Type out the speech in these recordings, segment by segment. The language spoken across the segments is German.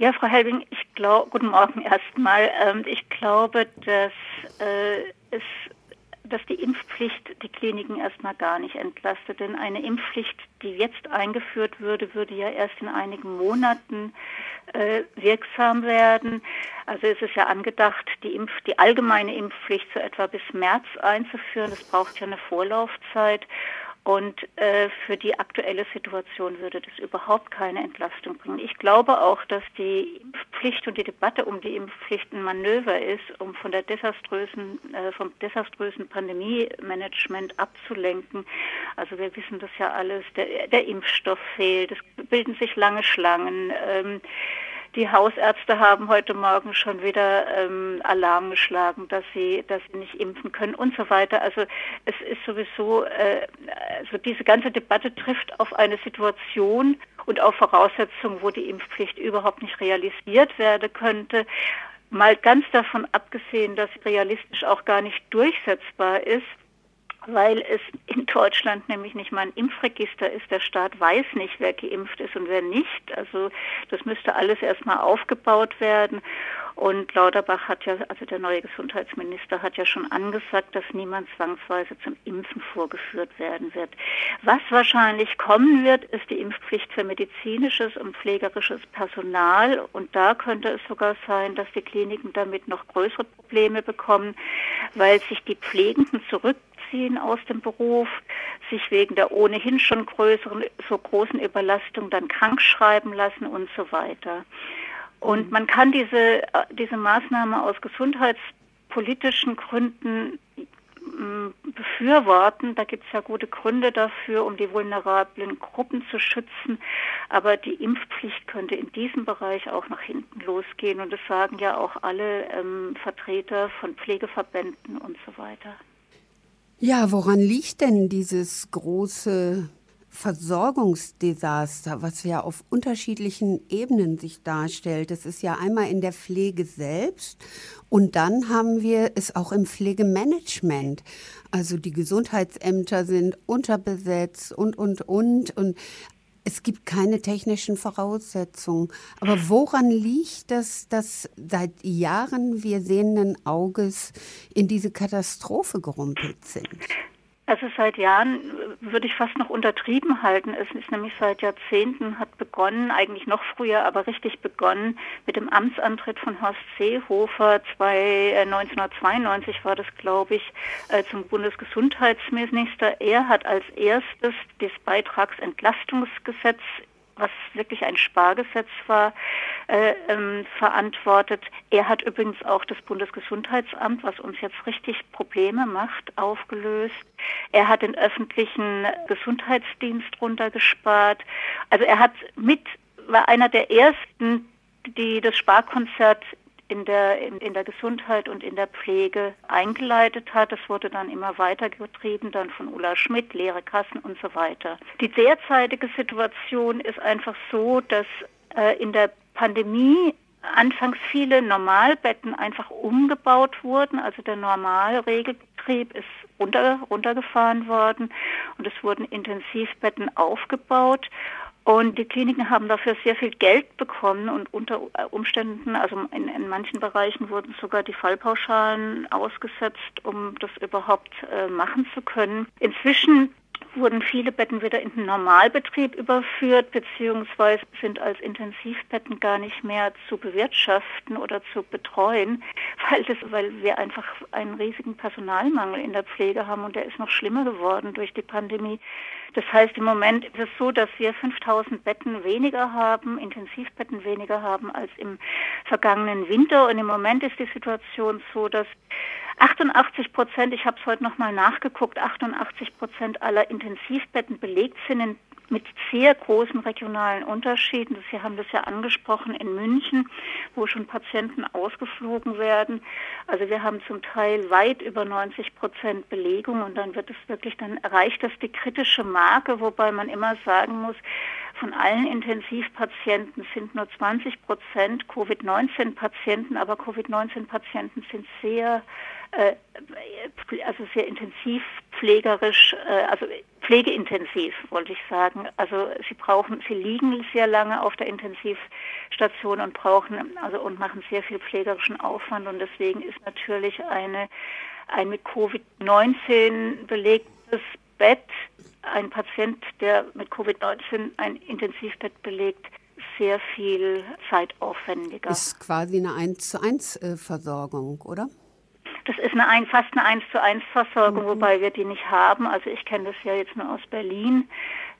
Ja, Frau Helbing, ich glaube, guten Morgen erstmal. Ähm, ich glaube, dass äh, es dass die Impfpflicht die Kliniken erstmal gar nicht entlastet. Denn eine Impfpflicht, die jetzt eingeführt würde, würde ja erst in einigen Monaten äh, wirksam werden. Also es ist ja angedacht, die, Impf die allgemeine Impfpflicht so etwa bis März einzuführen. Das braucht ja eine Vorlaufzeit. Und äh, für die aktuelle Situation würde das überhaupt keine Entlastung bringen. Ich glaube auch, dass die Impfpflicht und die Debatte um die Impfpflicht ein Manöver ist, um von der desaströsen, äh, vom desaströsen Pandemie-Management abzulenken. Also wir wissen das ja alles, der, der Impfstoff fehlt, es bilden sich lange Schlangen. Ähm, die Hausärzte haben heute Morgen schon wieder ähm, Alarm geschlagen, dass sie, dass sie nicht impfen können und so weiter. Also es ist sowieso, äh, also diese ganze Debatte trifft auf eine Situation und auf Voraussetzungen, wo die Impfpflicht überhaupt nicht realisiert werden könnte. Mal ganz davon abgesehen, dass realistisch auch gar nicht durchsetzbar ist, weil es in Deutschland nämlich nicht mal ein Impfregister ist. Der Staat weiß nicht, wer geimpft ist und wer nicht. Also das müsste alles erstmal aufgebaut werden. Und Lauterbach hat ja, also der neue Gesundheitsminister hat ja schon angesagt, dass niemand zwangsweise zum Impfen vorgeführt werden wird. Was wahrscheinlich kommen wird, ist die Impfpflicht für medizinisches und pflegerisches Personal. Und da könnte es sogar sein, dass die Kliniken damit noch größere Probleme bekommen, weil sich die Pflegenden zurück zurückziehen aus dem Beruf, sich wegen der ohnehin schon größeren, so großen Überlastung dann krank schreiben lassen und so weiter. Und mhm. man kann diese, äh, diese Maßnahme aus gesundheitspolitischen Gründen mm, befürworten. Da gibt es ja gute Gründe dafür, um die vulnerablen Gruppen zu schützen. Aber die Impfpflicht könnte in diesem Bereich auch nach hinten losgehen. Und das sagen ja auch alle ähm, Vertreter von Pflegeverbänden und so weiter. Ja, woran liegt denn dieses große Versorgungsdesaster, was ja auf unterschiedlichen Ebenen sich darstellt. Das ist ja einmal in der Pflege selbst und dann haben wir es auch im Pflegemanagement. Also die Gesundheitsämter sind unterbesetzt und, und, und. Und es gibt keine technischen Voraussetzungen. Aber woran liegt das, dass seit Jahren wir sehenden Auges in diese Katastrophe gerumpelt sind? Also seit Jahren äh, würde ich fast noch untertrieben halten. Es ist nämlich seit Jahrzehnten hat begonnen, eigentlich noch früher, aber richtig begonnen mit dem Amtsantritt von Horst Seehofer. Zwei, äh, 1992 war das, glaube ich, äh, zum Bundesgesundheitsminister. Er hat als erstes das Beitragsentlastungsgesetz was wirklich ein Spargesetz war, äh, ähm, verantwortet. Er hat übrigens auch das Bundesgesundheitsamt, was uns jetzt richtig Probleme macht, aufgelöst. Er hat den öffentlichen Gesundheitsdienst runtergespart. Also er hat mit, war einer der ersten, die das Sparkonzert in der, in, der Gesundheit und in der Pflege eingeleitet hat. Das wurde dann immer weitergetrieben, dann von Ulla Schmidt, leere Kassen und so weiter. Die derzeitige Situation ist einfach so, dass äh, in der Pandemie anfangs viele Normalbetten einfach umgebaut wurden. Also der Normalregelbetrieb ist runter, runtergefahren worden und es wurden Intensivbetten aufgebaut. Und die Kliniken haben dafür sehr viel Geld bekommen und unter Umständen, also in, in manchen Bereichen wurden sogar die Fallpauschalen ausgesetzt, um das überhaupt äh, machen zu können. Inzwischen wurden viele Betten wieder in den Normalbetrieb überführt, beziehungsweise sind als Intensivbetten gar nicht mehr zu bewirtschaften oder zu betreuen, weil, das, weil wir einfach einen riesigen Personalmangel in der Pflege haben und der ist noch schlimmer geworden durch die Pandemie. Das heißt, im Moment ist es so, dass wir 5000 Betten weniger haben, Intensivbetten weniger haben als im vergangenen Winter. Und im Moment ist die Situation so, dass 88 Prozent, ich habe es heute nochmal nachgeguckt, 88 Prozent aller Intensivbetten belegt sind mit sehr großen regionalen Unterschieden. Sie haben das ja angesprochen in München, wo schon Patienten ausgeflogen werden. Also wir haben zum Teil weit über 90 Prozent Belegung und dann wird es wirklich, dann erreicht das die kritische Marke, wobei man immer sagen muss, von allen Intensivpatienten sind nur 20 Prozent Covid-19-Patienten, aber Covid-19-Patienten sind sehr, also sehr intensiv pflegerisch, äh, also pflegeintensiv, wollte ich sagen. Also sie brauchen, sie liegen sehr lange auf der Intensivstation und brauchen, also und machen sehr viel pflegerischen Aufwand und deswegen ist natürlich eine, ein mit Covid-19 belegtes Bett ein Patient, der mit Covid-19 ein Intensivbett belegt, sehr viel zeitaufwendiger. Ist quasi eine 1 zu 1 äh, Versorgung, oder? Das ist eine ein, fast eine 1 zu 1 Versorgung, mhm. wobei wir die nicht haben. Also ich kenne das ja jetzt nur aus Berlin.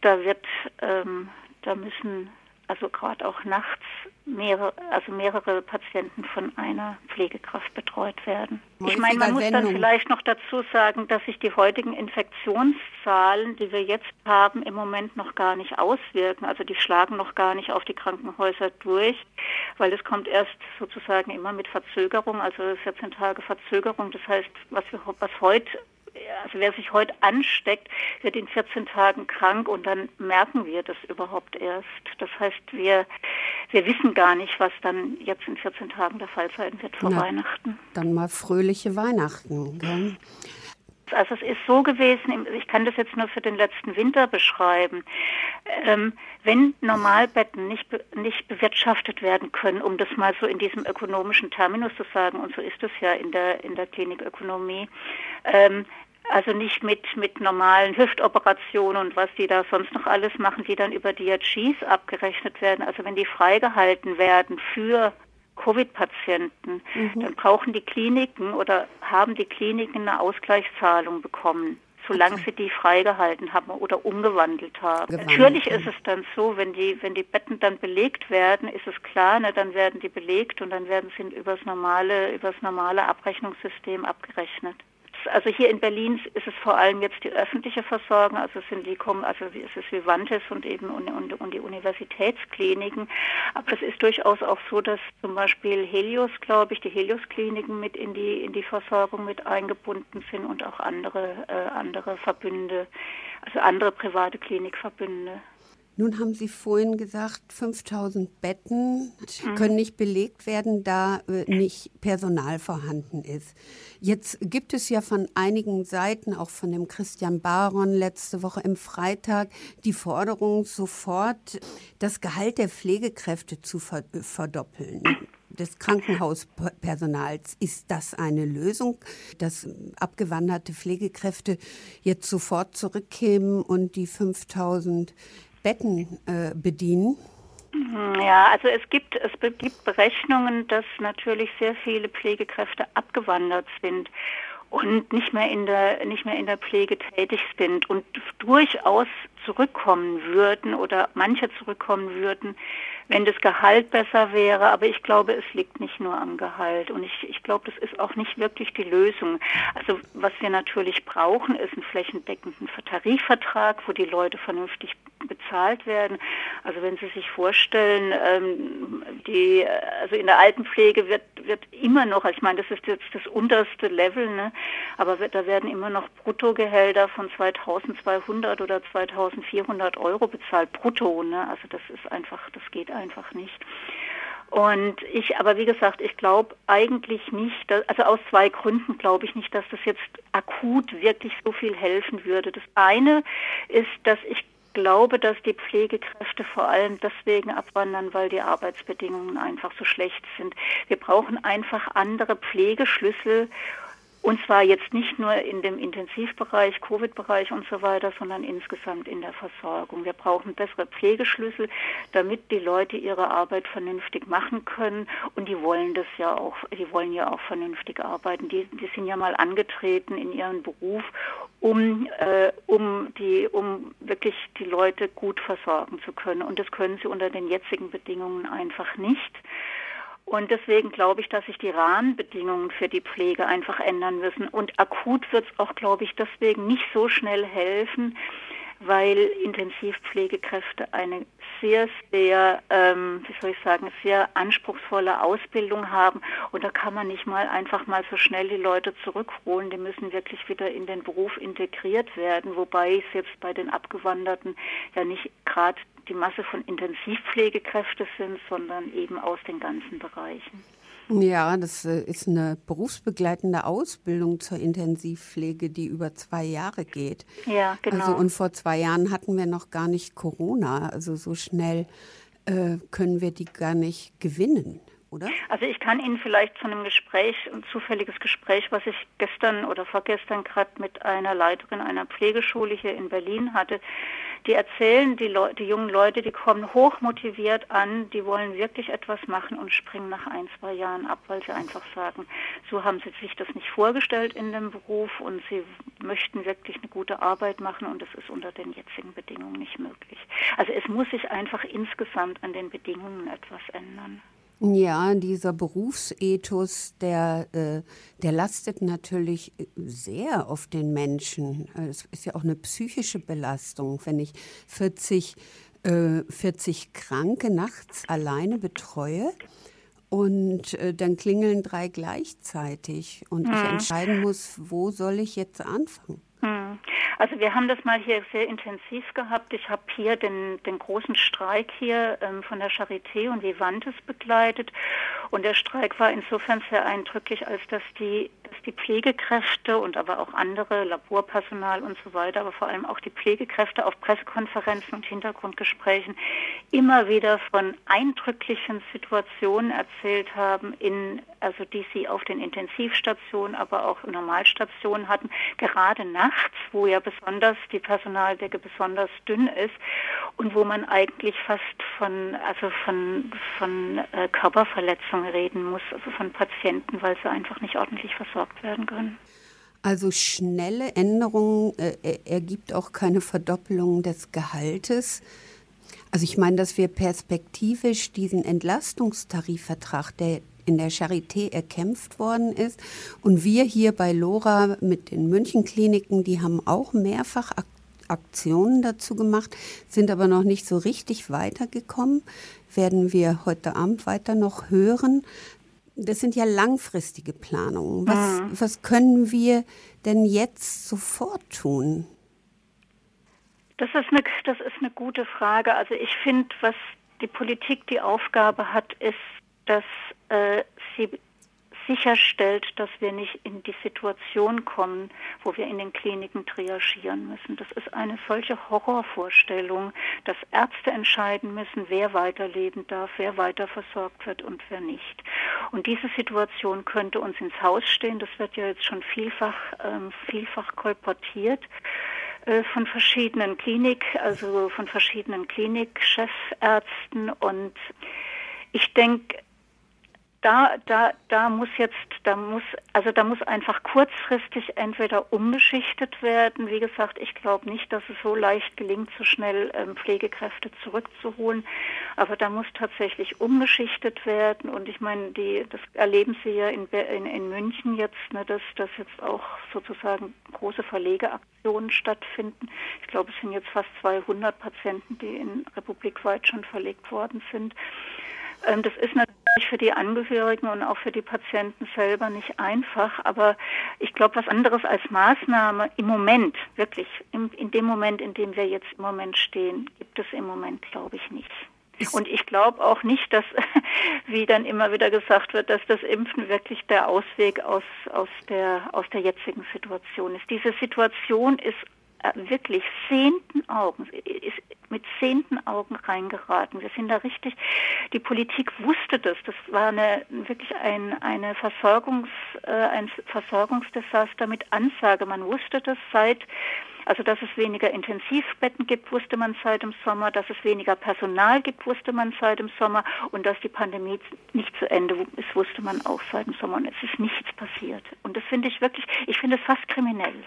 Da wird, ähm, da müssen also gerade auch nachts mehrere, also mehrere Patienten von einer Pflegekraft betreut werden. Ich meine, man muss dann vielleicht noch dazu sagen, dass sich die heutigen Infektionszahlen, die wir jetzt haben, im Moment noch gar nicht auswirken. Also die schlagen noch gar nicht auf die Krankenhäuser durch, weil das kommt erst sozusagen immer mit Verzögerung, also 14 Tage Verzögerung. Das heißt, was, wir, was heute also wer sich heute ansteckt, wird in 14 Tagen krank und dann merken wir das überhaupt erst. Das heißt, wir, wir wissen gar nicht, was dann jetzt in 14 Tagen der Fall sein wird vor Na, Weihnachten. Dann mal fröhliche Weihnachten. Gell? Also es ist so gewesen, ich kann das jetzt nur für den letzten Winter beschreiben, ähm, wenn Normalbetten nicht, nicht bewirtschaftet werden können, um das mal so in diesem ökonomischen Terminus zu sagen, und so ist es ja in der, in der Klinikökonomie, ähm, also nicht mit, mit normalen Hüftoperationen und was die da sonst noch alles machen, die dann über DRGs abgerechnet werden. Also wenn die freigehalten werden für Covid-Patienten, mhm. dann brauchen die Kliniken oder haben die Kliniken eine Ausgleichszahlung bekommen solange okay. sie die freigehalten haben oder umgewandelt haben. Gewandelt. Natürlich ist es dann so, wenn die, wenn die Betten dann belegt werden, ist es klar, ne, dann werden die belegt und dann werden sie übers normale, übers normale Abrechnungssystem abgerechnet also hier in Berlin ist es vor allem jetzt die öffentliche Versorgung, also sind die also es ist Vivantes und eben und, und, und die Universitätskliniken. Aber es ist durchaus auch so, dass zum Beispiel Helios, glaube ich, die Helios-Kliniken mit in die in die Versorgung mit eingebunden sind und auch andere äh, andere Verbünde, also andere private Klinikverbünde. Nun haben Sie vorhin gesagt, 5000 Betten mhm. können nicht belegt werden, da äh, nicht Personal vorhanden ist. Jetzt gibt es ja von einigen Seiten, auch von dem Christian Baron letzte Woche im Freitag, die Forderung, sofort das Gehalt der Pflegekräfte zu verdoppeln des Krankenhauspersonals. Ist das eine Lösung, dass abgewanderte Pflegekräfte jetzt sofort zurückkämen und die 5000 Betten äh, bedienen? Mhm, ja, also es gibt, es gibt Berechnungen, dass natürlich sehr viele Pflegekräfte abgewandert sind und nicht mehr in der nicht mehr in der Pflege tätig sind und durchaus zurückkommen würden oder manche zurückkommen würden, wenn das Gehalt besser wäre. Aber ich glaube, es liegt nicht nur am Gehalt. Und ich, ich glaube, das ist auch nicht wirklich die Lösung. Also was wir natürlich brauchen, ist einen flächendeckenden Tarifvertrag, wo die Leute vernünftig bezahlt werden. Also wenn Sie sich vorstellen, ähm, die, also in der Altenpflege wird, wird immer noch, ich meine, das ist jetzt das unterste Level, ne? aber da werden immer noch Bruttogehälter von 2200 oder 2400 Euro bezahlt, brutto. Ne? Also das ist einfach, das geht einfach nicht. Und ich, aber wie gesagt, ich glaube eigentlich nicht, dass, also aus zwei Gründen glaube ich nicht, dass das jetzt akut wirklich so viel helfen würde. Das eine ist, dass ich glaube, dass die Pflegekräfte vor allem deswegen abwandern, weil die Arbeitsbedingungen einfach so schlecht sind. Wir brauchen einfach andere Pflegeschlüssel und zwar jetzt nicht nur in dem Intensivbereich, Covid-Bereich und so weiter, sondern insgesamt in der Versorgung. Wir brauchen bessere Pflegeschlüssel, damit die Leute ihre Arbeit vernünftig machen können. Und die wollen das ja auch, die wollen ja auch vernünftig arbeiten. Die, die sind ja mal angetreten in ihren Beruf, um, äh, um die, um wirklich die Leute gut versorgen zu können. Und das können sie unter den jetzigen Bedingungen einfach nicht. Und deswegen glaube ich, dass sich die Rahmenbedingungen für die Pflege einfach ändern müssen. Und akut wird es auch, glaube ich, deswegen nicht so schnell helfen, weil Intensivpflegekräfte eine sehr, sehr, ähm, wie soll ich sagen, sehr anspruchsvolle Ausbildung haben. Und da kann man nicht mal einfach mal so schnell die Leute zurückholen. Die müssen wirklich wieder in den Beruf integriert werden. Wobei es jetzt bei den Abgewanderten ja nicht gerade die Masse von Intensivpflegekräften sind, sondern eben aus den ganzen Bereichen. Ja, das äh, ist eine berufsbegleitende Ausbildung zur Intensivpflege, die über zwei Jahre geht. Ja, genau. Also, und vor zwei Jahren hatten wir noch gar nicht Corona. Also so schnell äh, können wir die gar nicht gewinnen. Oder? Also ich kann Ihnen vielleicht von einem Gespräch, ein zufälliges Gespräch, was ich gestern oder vorgestern gerade mit einer Leiterin einer Pflegeschule hier in Berlin hatte, die erzählen, die, Leu die jungen Leute, die kommen hochmotiviert an, die wollen wirklich etwas machen und springen nach ein, zwei Jahren ab, weil sie einfach sagen, so haben sie sich das nicht vorgestellt in dem Beruf und sie möchten wirklich eine gute Arbeit machen und das ist unter den jetzigen Bedingungen nicht möglich. Also es muss sich einfach insgesamt an den Bedingungen etwas ändern. Ja, dieser Berufsethos, der, äh, der lastet natürlich sehr auf den Menschen. Es ist ja auch eine psychische Belastung, wenn ich 40, äh, 40 Kranke nachts alleine betreue. Und äh, dann klingeln drei gleichzeitig und ich entscheiden muss, wo soll ich jetzt anfangen. Also wir haben das mal hier sehr intensiv gehabt. Ich habe hier den, den großen Streik hier ähm, von der Charité und Vivantes begleitet. Und der Streik war insofern sehr eindrücklich, als dass die, die Pflegekräfte und aber auch andere, Laborpersonal und so weiter, aber vor allem auch die Pflegekräfte auf Pressekonferenzen und Hintergrundgesprächen immer wieder von eindrücklichen Situationen erzählt haben, in, also die sie auf den Intensivstationen, aber auch Normalstationen hatten, gerade nachts, wo ja besonders die Personaldecke besonders dünn ist und wo man eigentlich fast von also von von äh, Körperverletzungen reden muss, also von Patienten, weil sie einfach nicht ordentlich versorgt werden können. Also schnelle Änderungen äh, ergibt auch keine Verdoppelung des Gehaltes. Also ich meine, dass wir perspektivisch diesen Entlastungstarifvertrag, der in der Charité erkämpft worden ist. Und wir hier bei Lora mit den Münchenkliniken, die haben auch mehrfach Aktionen dazu gemacht, sind aber noch nicht so richtig weitergekommen. Werden wir heute Abend weiter noch hören. Das sind ja langfristige Planungen. Was, mhm. was können wir denn jetzt sofort tun? Das ist, eine, das ist eine gute Frage. Also ich finde, was die Politik die Aufgabe hat, ist dass äh, sie sicherstellt, dass wir nicht in die Situation kommen, wo wir in den Kliniken triagieren müssen. Das ist eine solche Horrorvorstellung, dass Ärzte entscheiden müssen, wer weiterleben darf, wer weiter versorgt wird und wer nicht. Und diese Situation könnte uns ins Haus stehen. Das wird ja jetzt schon vielfach, ähm, vielfach kolportiert äh, von verschiedenen Klinik, also von verschiedenen Klinikchefärzten und ich denke, da, da, da muss jetzt, da muss, also da muss einfach kurzfristig entweder umgeschichtet werden. Wie gesagt, ich glaube nicht, dass es so leicht gelingt, so schnell ähm, Pflegekräfte zurückzuholen. Aber da muss tatsächlich umgeschichtet werden. Und ich meine, die, das erleben Sie ja in, in, in München jetzt, ne, dass, dass jetzt auch sozusagen große Verlegeaktionen stattfinden. Ich glaube, es sind jetzt fast 200 Patienten, die in republikweit schon verlegt worden sind. Ähm, das ist natürlich für die Angehörigen und auch für die Patienten selber nicht einfach, aber ich glaube, was anderes als Maßnahme im Moment, wirklich, in, in dem Moment, in dem wir jetzt im Moment stehen, gibt es im Moment, glaube ich, nicht. Und ich glaube auch nicht, dass, wie dann immer wieder gesagt wird, dass das Impfen wirklich der Ausweg aus, aus, der, aus der jetzigen Situation ist. Diese Situation ist äh, wirklich sehenden Augen, ist mit sehenden Augen reingeraten. Wir sind da richtig, die Politik wusste das. Das war eine, wirklich ein, eine Versorgungs, äh, ein Versorgungsdesaster mit Ansage. Man wusste das seit also dass es weniger Intensivbetten gibt, wusste man seit dem Sommer, dass es weniger Personal gibt, wusste man seit dem Sommer und dass die Pandemie nicht zu Ende ist, wusste man auch seit dem Sommer und es ist nichts passiert. Und das finde ich wirklich, ich finde es fast kriminell.